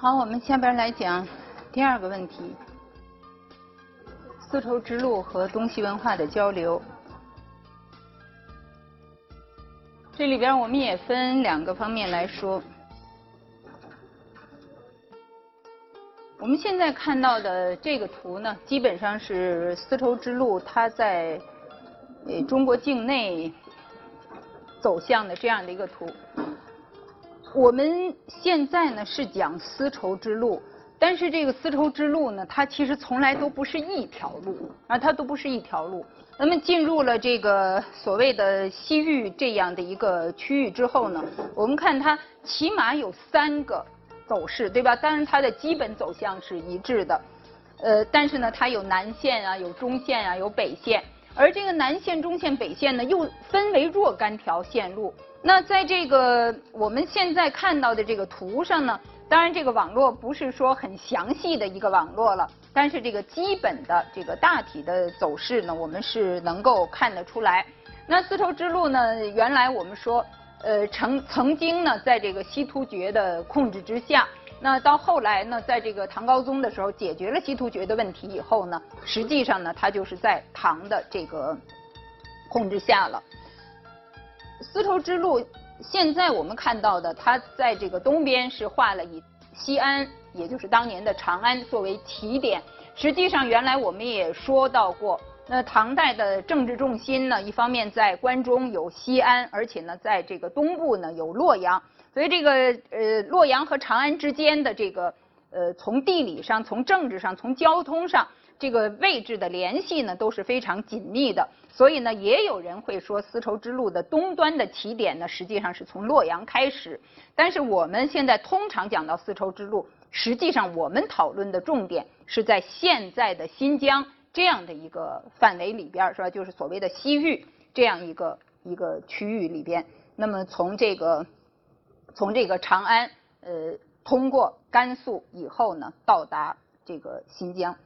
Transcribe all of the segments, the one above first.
好，我们下边来讲第二个问题：丝绸之路和东西文化的交流。这里边我们也分两个方面来说。我们现在看到的这个图呢，基本上是丝绸之路它在中国境内走向的这样的一个图。我们现在呢是讲丝绸之路，但是这个丝绸之路呢，它其实从来都不是一条路，啊，它都不是一条路。那么进入了这个所谓的西域这样的一个区域之后呢，我们看它起码有三个走势，对吧？当然它的基本走向是一致的，呃，但是呢，它有南线啊，有中线啊，有北线，而这个南线、中线、北线呢，又分为若干条线路。那在这个我们现在看到的这个图上呢，当然这个网络不是说很详细的一个网络了，但是这个基本的这个大体的走势呢，我们是能够看得出来。那丝绸之路呢，原来我们说，呃，曾曾经呢，在这个西突厥的控制之下，那到后来呢，在这个唐高宗的时候解决了西突厥的问题以后呢，实际上呢，它就是在唐的这个控制下了。丝绸之路现在我们看到的，它在这个东边是画了以西安，也就是当年的长安作为起点。实际上，原来我们也说到过，那唐代的政治重心呢，一方面在关中有西安，而且呢，在这个东部呢有洛阳。所以这个呃洛阳和长安之间的这个呃从地理上、从政治上、从交通上。这个位置的联系呢都是非常紧密的，所以呢，也有人会说丝绸之路的东端的起点呢，实际上是从洛阳开始。但是我们现在通常讲到丝绸之路，实际上我们讨论的重点是在现在的新疆这样的一个范围里边，是吧？就是所谓的西域这样一个一个区域里边。那么从这个从这个长安，呃，通过甘肃以后呢，到达这个新疆。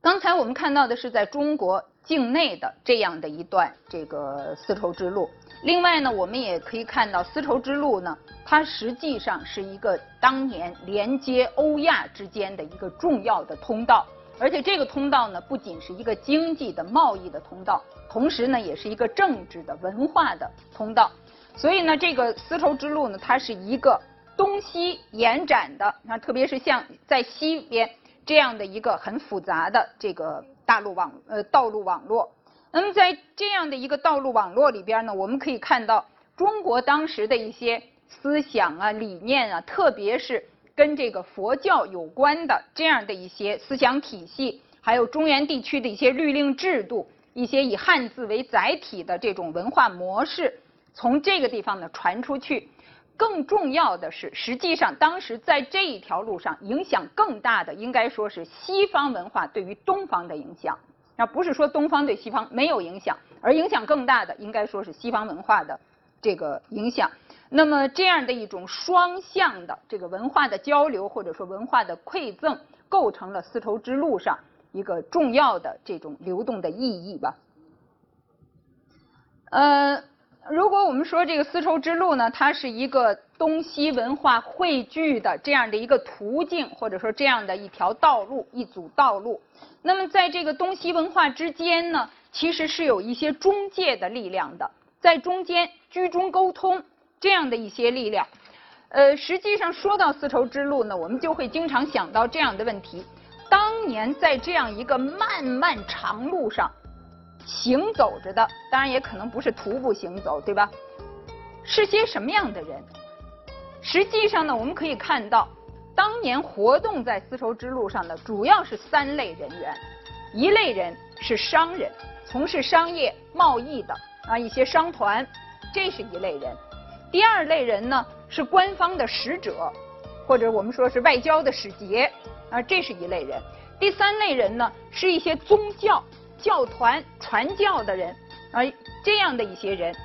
刚才我们看到的是在中国境内的这样的一段这个丝绸之路。另外呢，我们也可以看到丝绸之路呢，它实际上是一个当年连接欧亚之间的一个重要的通道。而且这个通道呢，不仅是一个经济的贸易的通道，同时呢，也是一个政治的文化的通道。所以呢，这个丝绸之路呢，它是一个东西延展的，那特别是像在西边。这样的一个很复杂的这个大陆网呃道路网络，那么在这样的一个道路网络里边呢，我们可以看到中国当时的一些思想啊理念啊，特别是跟这个佛教有关的这样的一些思想体系，还有中原地区的一些律令制度，一些以汉字为载体的这种文化模式，从这个地方呢传出去。更重要的是，实际上当时在这一条路上影响更大的，应该说是西方文化对于东方的影响。那不是说东方对西方没有影响，而影响更大的，应该说是西方文化的这个影响。那么这样的一种双向的这个文化的交流，或者说文化的馈赠，构成了丝绸之路上一个重要的这种流动的意义吧。呃。如果我们说这个丝绸之路呢，它是一个东西文化汇聚的这样的一个途径，或者说这样的一条道路、一组道路，那么在这个东西文化之间呢，其实是有一些中介的力量的，在中间居中沟通这样的一些力量。呃，实际上说到丝绸之路呢，我们就会经常想到这样的问题：当年在这样一个漫漫长路上。行走着的，当然也可能不是徒步行走，对吧？是些什么样的人？实际上呢，我们可以看到，当年活动在丝绸之路上的主要是三类人员。一类人是商人，从事商业贸易的啊一些商团，这是一类人。第二类人呢是官方的使者，或者我们说是外交的使节啊，这是一类人。第三类人呢是一些宗教。教团传教的人啊，这样的一些人，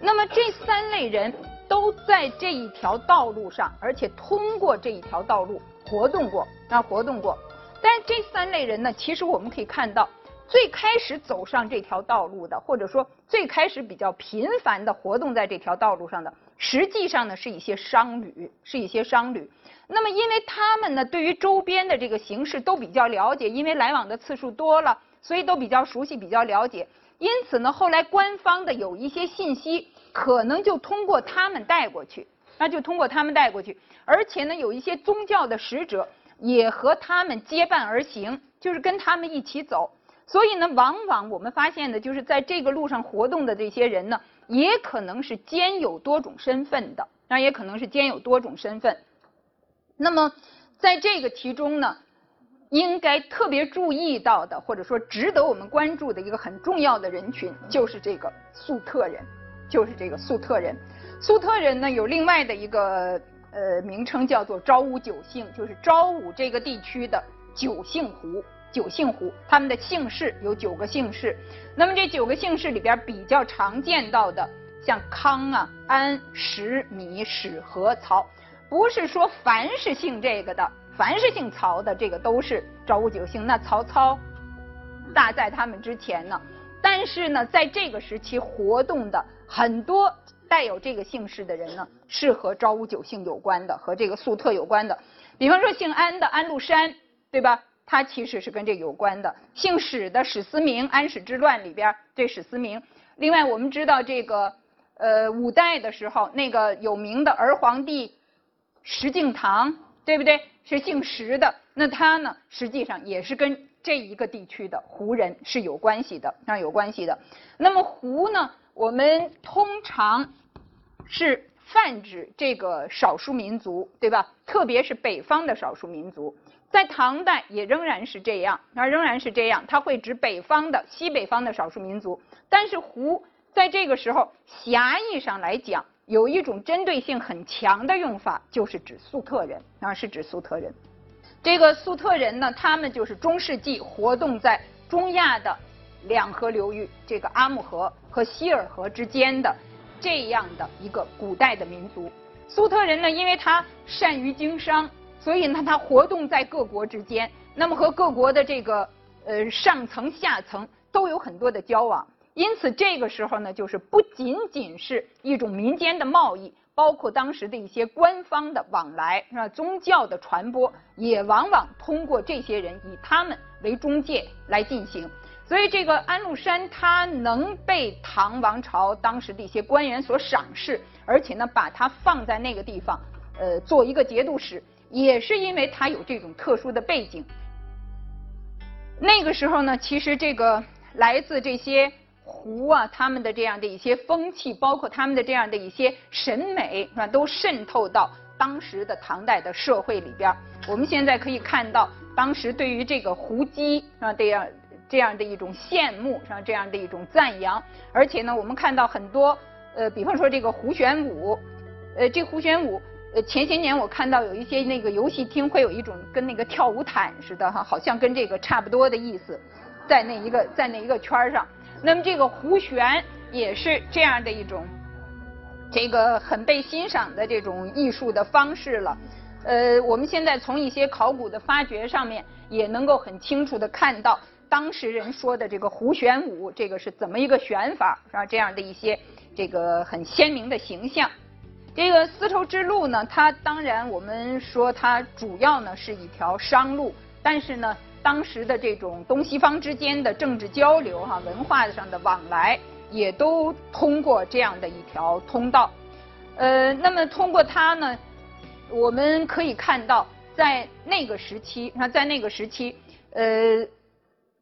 那么这三类人都在这一条道路上，而且通过这一条道路活动过啊，活动过。但这三类人呢，其实我们可以看到，最开始走上这条道路的，或者说最开始比较频繁的活动在这条道路上的，实际上呢是一些商旅，是一些商旅。那么因为他们呢对于周边的这个形势都比较了解，因为来往的次数多了，所以都比较熟悉，比较了解。因此呢，后来官方的有一些信息可能就通过他们带过去，那就通过他们带过去。而且呢，有一些宗教的使者也和他们结伴而行，就是跟他们一起走。所以呢，往往我们发现的就是在这个路上活动的这些人呢，也可能是兼有多种身份的，那也可能是兼有多种身份。那么，在这个题中呢，应该特别注意到的，或者说值得我们关注的一个很重要的人群，就是这个粟特人，就是这个粟特人。粟特人呢，有另外的一个呃名称，叫做昭武九姓，就是昭武这个地区的九姓胡。九姓胡，他们的姓氏有九个姓氏。那么这九个姓氏里边比较常见到的，像康啊、安、石、米、史、和、曹，不是说凡是姓这个的，凡是姓曹的，这个都是昭武九姓。那曹操大在他们之前呢。但是呢，在这个时期活动的很多带有这个姓氏的人呢，是和昭武九姓有关的，和这个粟特有关的。比方说姓安的安禄山，对吧？他其实是跟这有关的，姓史的史思明，安史之乱里边这史思明。另外，我们知道这个，呃，五代的时候那个有名的儿皇帝石敬瑭，对不对？是姓石的，那他呢，实际上也是跟这一个地区的胡人是有关系的，啊，有关系的。那么胡呢，我们通常是泛指这个少数民族，对吧？特别是北方的少数民族。在唐代也仍然是这样，啊，仍然是这样，它会指北方的、西北方的少数民族。但是胡在这个时候狭义上来讲，有一种针对性很强的用法，就是指粟特人，啊，是指粟特人。这个粟特人呢，他们就是中世纪活动在中亚的两河流域，这个阿姆河和希尔河之间的这样的一个古代的民族。粟特人呢，因为他善于经商。所以呢，他活动在各国之间，那么和各国的这个呃上层下层都有很多的交往。因此，这个时候呢，就是不仅仅是一种民间的贸易，包括当时的一些官方的往来，是吧？宗教的传播也往往通过这些人以他们为中介来进行。所以，这个安禄山他能被唐王朝当时的一些官员所赏识，而且呢，把他放在那个地方，呃，做一个节度使。也是因为他有这种特殊的背景。那个时候呢，其实这个来自这些胡啊，他们的这样的一些风气，包括他们的这样的一些审美，是吧，都渗透到当时的唐代的社会里边。我们现在可以看到，当时对于这个胡姬啊这样这样的一种羡慕，是吧，这样的一种赞扬。而且呢，我们看到很多呃，比方说这个胡旋舞，呃，这胡旋舞。呃，前些年我看到有一些那个游戏厅会有一种跟那个跳舞毯似的哈，好像跟这个差不多的意思，在那一个在那一个圈上。那么这个胡旋也是这样的一种，这个很被欣赏的这种艺术的方式了。呃，我们现在从一些考古的发掘上面也能够很清楚的看到当时人说的这个胡旋舞，这个是怎么一个旋法，是吧？这样的一些这个很鲜明的形象。这个丝绸之路呢，它当然我们说它主要呢是一条商路，但是呢，当时的这种东西方之间的政治交流哈，文化上的往来也都通过这样的一条通道。呃，那么通过它呢，我们可以看到，在那个时期，那在那个时期，呃，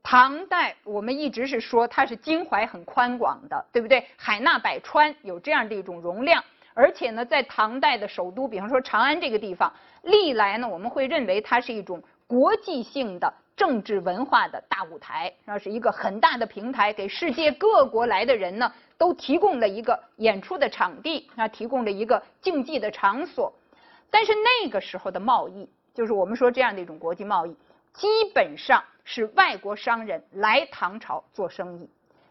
唐代我们一直是说它是襟怀很宽广的，对不对？海纳百川，有这样的一种容量。而且呢，在唐代的首都，比方说长安这个地方，历来呢，我们会认为它是一种国际性的政治文化的大舞台，那是一个很大的平台，给世界各国来的人呢，都提供了一个演出的场地，啊，提供了一个竞技的场所。但是那个时候的贸易，就是我们说这样的一种国际贸易，基本上是外国商人来唐朝做生意。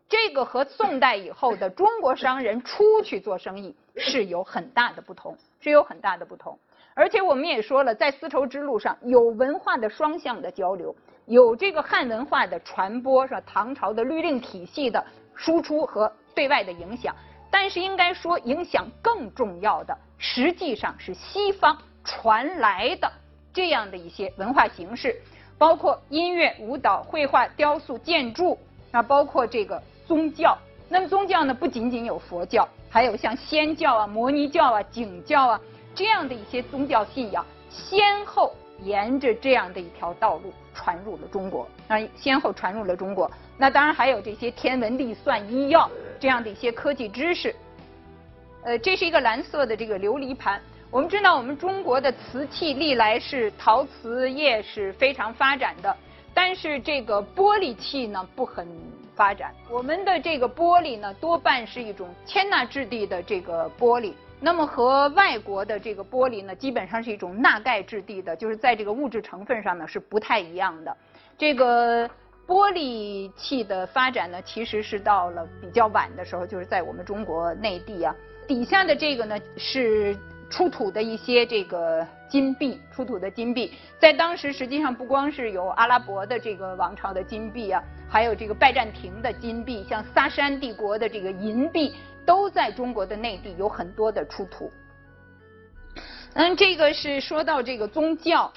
这个和宋代以后的中国商人出去做生意是有很大的不同，是有很大的不同。而且我们也说了，在丝绸之路上有文化的双向的交流，有这个汉文化的传播，是吧？唐朝的律令体系的输出和对外的影响。但是应该说影响更重要的，实际上是西方传来的这样的一些文化形式，包括音乐、舞蹈、绘画、雕塑、建筑啊，包括这个宗教。那么宗教呢，不仅仅有佛教，还有像仙教啊、摩尼教啊、景教啊这样的一些宗教信仰，先后沿着这样的一条道路传入了中国啊，先后传入了中国。那当然还有这些天文历算、医药这样的一些科技知识。呃，这是一个蓝色的这个琉璃盘。我们知道，我们中国的瓷器历来是陶瓷业是非常发展的，但是这个玻璃器呢不很。发展我们的这个玻璃呢，多半是一种铅钠质地的这个玻璃。那么和外国的这个玻璃呢，基本上是一种钠钙质地的，就是在这个物质成分上呢是不太一样的。这个玻璃器的发展呢，其实是到了比较晚的时候，就是在我们中国内地啊。底下的这个呢是。出土的一些这个金币，出土的金币，在当时实际上不光是有阿拉伯的这个王朝的金币啊，还有这个拜占庭的金币，像萨珊帝国的这个银币，都在中国的内地有很多的出土。嗯，这个是说到这个宗教，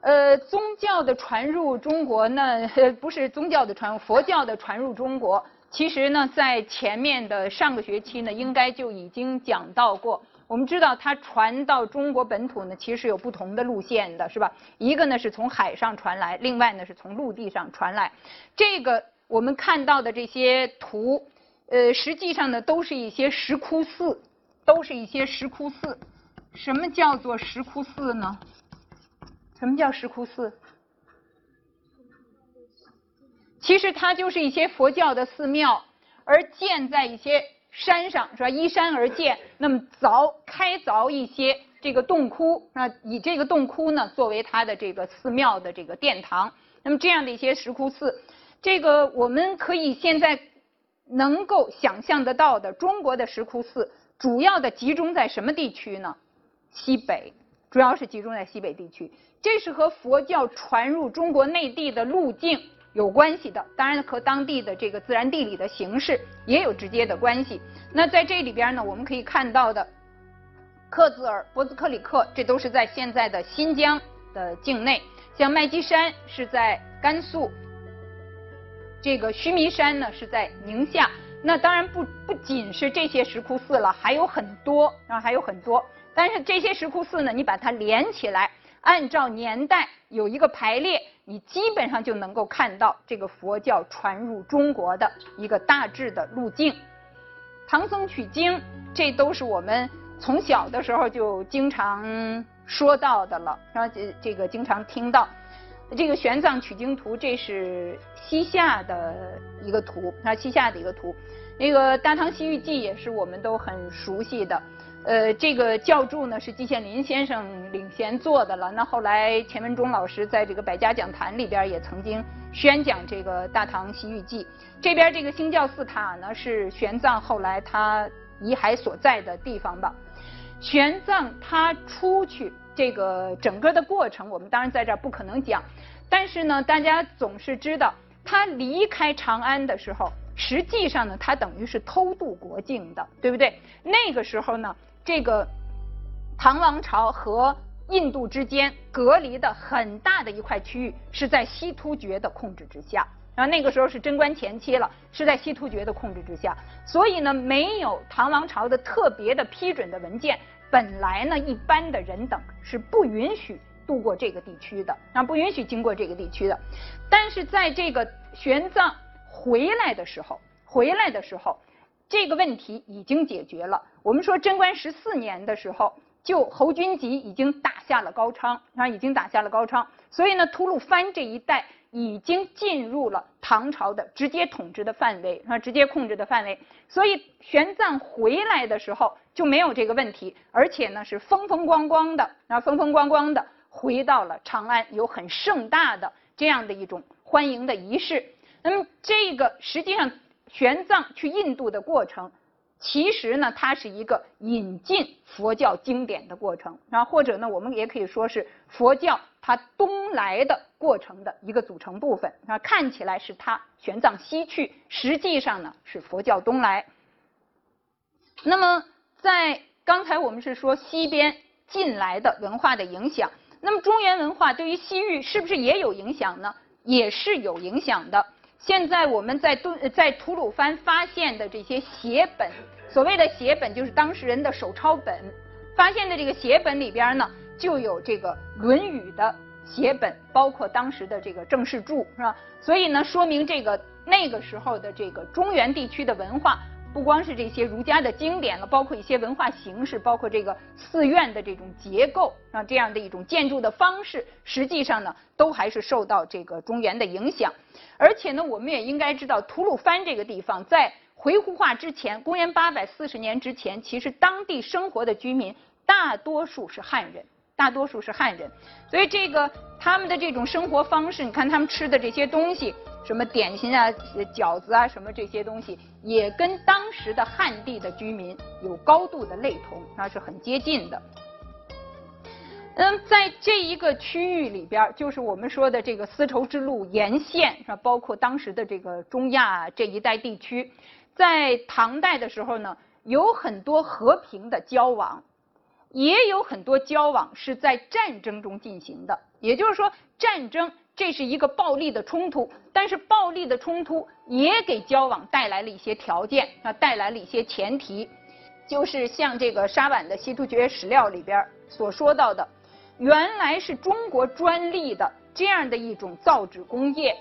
呃，宗教的传入中国呢，不是宗教的传入，佛教的传入中国，其实呢，在前面的上个学期呢，应该就已经讲到过。我们知道它传到中国本土呢，其实有不同的路线的，是吧？一个呢是从海上传来，另外呢是从陆地上传来。这个我们看到的这些图，呃，实际上呢都是一些石窟寺，都是一些石窟寺。什么叫做石窟寺呢？什么叫石窟寺？其实它就是一些佛教的寺庙，而建在一些。山上是吧？依山而建，那么凿开凿一些这个洞窟，那以这个洞窟呢作为它的这个寺庙的这个殿堂。那么这样的一些石窟寺，这个我们可以现在能够想象得到的中国的石窟寺，主要的集中在什么地区呢？西北，主要是集中在西北地区。这是和佛教传入中国内地的路径。有关系的，当然和当地的这个自然地理的形势也有直接的关系。那在这里边呢，我们可以看到的，克孜尔、博兹克里克，这都是在现在的新疆的境内。像麦积山是在甘肃，这个须弥山呢是在宁夏。那当然不不仅是这些石窟寺了，还有很多啊，还有很多。但是这些石窟寺呢，你把它连起来，按照年代有一个排列。你基本上就能够看到这个佛教传入中国的一个大致的路径。唐僧取经，这都是我们从小的时候就经常说到的了，然后这这个经常听到。这个玄奘取经图，这是西夏的一个图，啊，西夏的一个图。那个《大唐西域记》也是我们都很熟悉的。呃，这个教注呢是季羡林先生领衔做的了。那后来钱文忠老师在这个百家讲坛里边也曾经宣讲这个《大唐西域记》。这边这个兴教寺塔呢是玄奘后来他遗骸所在的地方吧。玄奘他出去这个整个的过程，我们当然在这儿不可能讲。但是呢，大家总是知道他离开长安的时候，实际上呢，他等于是偷渡国境的，对不对？那个时候呢。这个唐王朝和印度之间隔离的很大的一块区域是在西突厥的控制之下，然后那个时候是贞观前期了，是在西突厥的控制之下，所以呢，没有唐王朝的特别的批准的文件，本来呢，一般的人等是不允许渡过这个地区的，啊，不允许经过这个地区的。但是在这个玄奘回来的时候，回来的时候。这个问题已经解决了。我们说贞观十四年的时候，就侯君集已经打下了高昌，啊，已经打下了高昌。所以呢，吐鲁番这一带已经进入了唐朝的直接统治的范围，啊，直接控制的范围。所以玄奘回来的时候就没有这个问题，而且呢是风风光光的，啊，风风光光的回到了长安，有很盛大的这样的一种欢迎的仪式。那么这个实际上。玄奘去印度的过程，其实呢，它是一个引进佛教经典的过程，啊，或者呢，我们也可以说是佛教它东来的过程的一个组成部分，啊，看起来是它玄奘西去，实际上呢是佛教东来。那么在刚才我们是说西边进来的文化的影响，那么中原文化对于西域是不是也有影响呢？也是有影响的。现在我们在敦在吐鲁番发现的这些写本，所谓的写本就是当事人的手抄本，发现的这个写本里边呢，就有这个《论语》的写本，包括当时的这个正氏注，是吧？所以呢，说明这个那个时候的这个中原地区的文化。不光是这些儒家的经典了，包括一些文化形式，包括这个寺院的这种结构啊，这样的一种建筑的方式，实际上呢，都还是受到这个中原的影响。而且呢，我们也应该知道，吐鲁番这个地方在回鹘化之前，公元八百四十年之前，其实当地生活的居民大多数是汉人。大多数是汉人，所以这个他们的这种生活方式，你看他们吃的这些东西，什么点心啊、饺子啊，什么这些东西，也跟当时的汉地的居民有高度的类同，那是很接近的。嗯，在这一个区域里边，就是我们说的这个丝绸之路沿线，是吧？包括当时的这个中亚这一带地区，在唐代的时候呢，有很多和平的交往。也有很多交往是在战争中进行的，也就是说，战争这是一个暴力的冲突，但是暴力的冲突也给交往带来了一些条件啊，带来了一些前提，就是像这个沙碗的《西突厥史料》里边所说到的，原来是中国专利的这样的一种造纸工业，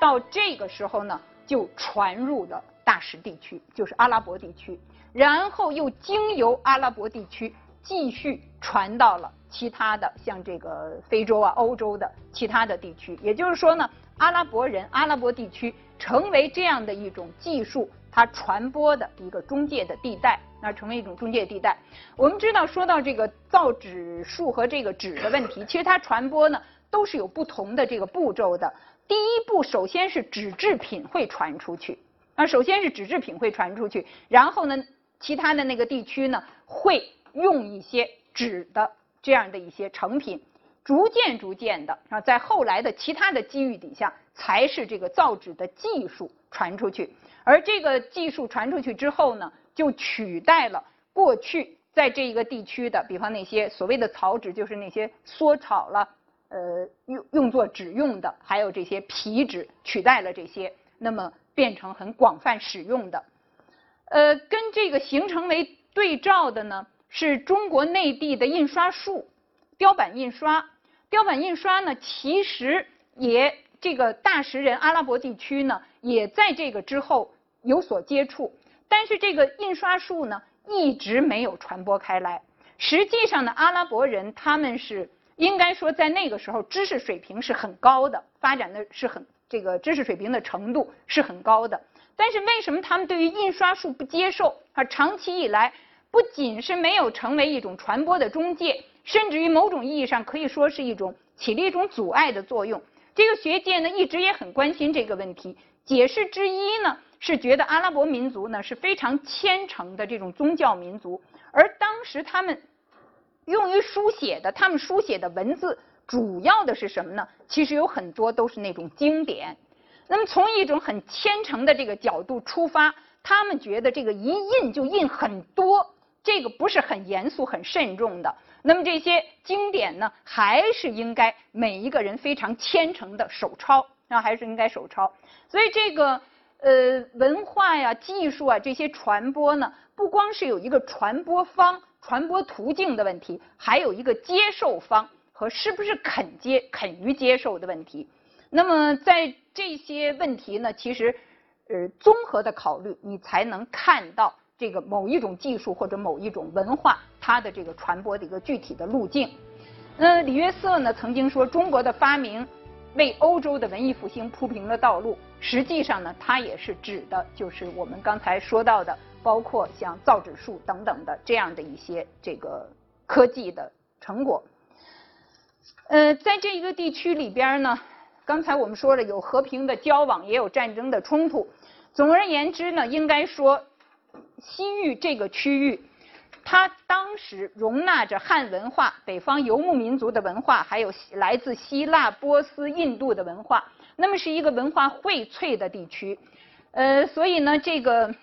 到这个时候呢，就传入了大食地区，就是阿拉伯地区，然后又经由阿拉伯地区。继续传到了其他的像这个非洲啊、欧洲的其他的地区，也就是说呢，阿拉伯人、阿拉伯地区成为这样的一种技术它传播的一个中介的地带，那成为一种中介地带。我们知道，说到这个造纸术和这个纸的问题，其实它传播呢都是有不同的这个步骤的。第一步，首先是纸制品会传出去，啊，首先是纸制品会传出去，然后呢，其他的那个地区呢会。用一些纸的这样的一些成品，逐渐逐渐的啊，在后来的其他的机遇底下，才是这个造纸的技术传出去。而这个技术传出去之后呢，就取代了过去在这一个地区的，比方那些所谓的草纸，就是那些缩草了，呃，用用作纸用的，还有这些皮纸，取代了这些，那么变成很广泛使用的。呃，跟这个形成为对照的呢？是中国内地的印刷术，雕版印刷。雕版印刷呢，其实也这个大食人阿拉伯地区呢，也在这个之后有所接触。但是这个印刷术呢，一直没有传播开来。实际上呢，阿拉伯人他们是应该说在那个时候知识水平是很高的，发展的是很这个知识水平的程度是很高的。但是为什么他们对于印刷术不接受？啊，长期以来。不仅是没有成为一种传播的中介，甚至于某种意义上可以说是一种起了一种阻碍的作用。这个学界呢一直也很关心这个问题。解释之一呢是觉得阿拉伯民族呢是非常虔诚的这种宗教民族，而当时他们用于书写的，他们书写的文字主要的是什么呢？其实有很多都是那种经典。那么从一种很虔诚的这个角度出发，他们觉得这个一印就印很多。这个不是很严肃、很慎重的。那么这些经典呢，还是应该每一个人非常虔诚的手抄，啊还是应该手抄。所以这个呃文化呀、技术啊这些传播呢，不光是有一个传播方、传播途径的问题，还有一个接受方和是不是肯接、肯于接受的问题。那么在这些问题呢，其实呃综合的考虑，你才能看到。这个某一种技术或者某一种文化，它的这个传播的一个具体的路径。那李约瑟呢曾经说，中国的发明为欧洲的文艺复兴铺平了道路。实际上呢，它也是指的就是我们刚才说到的，包括像造纸术等等的这样的一些这个科技的成果。呃，在这一个地区里边呢，刚才我们说了有和平的交往，也有战争的冲突。总而言之呢，应该说。西域这个区域，它当时容纳着汉文化、北方游牧民族的文化，还有来自希腊、波斯、印度的文化，那么是一个文化荟萃的地区。呃，所以呢，这个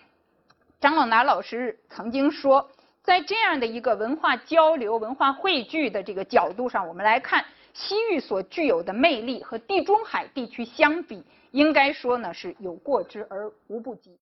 张朗达老师曾经说，在这样的一个文化交流、文化汇聚的这个角度上，我们来看西域所具有的魅力和地中海地区相比，应该说呢是有过之而无不及。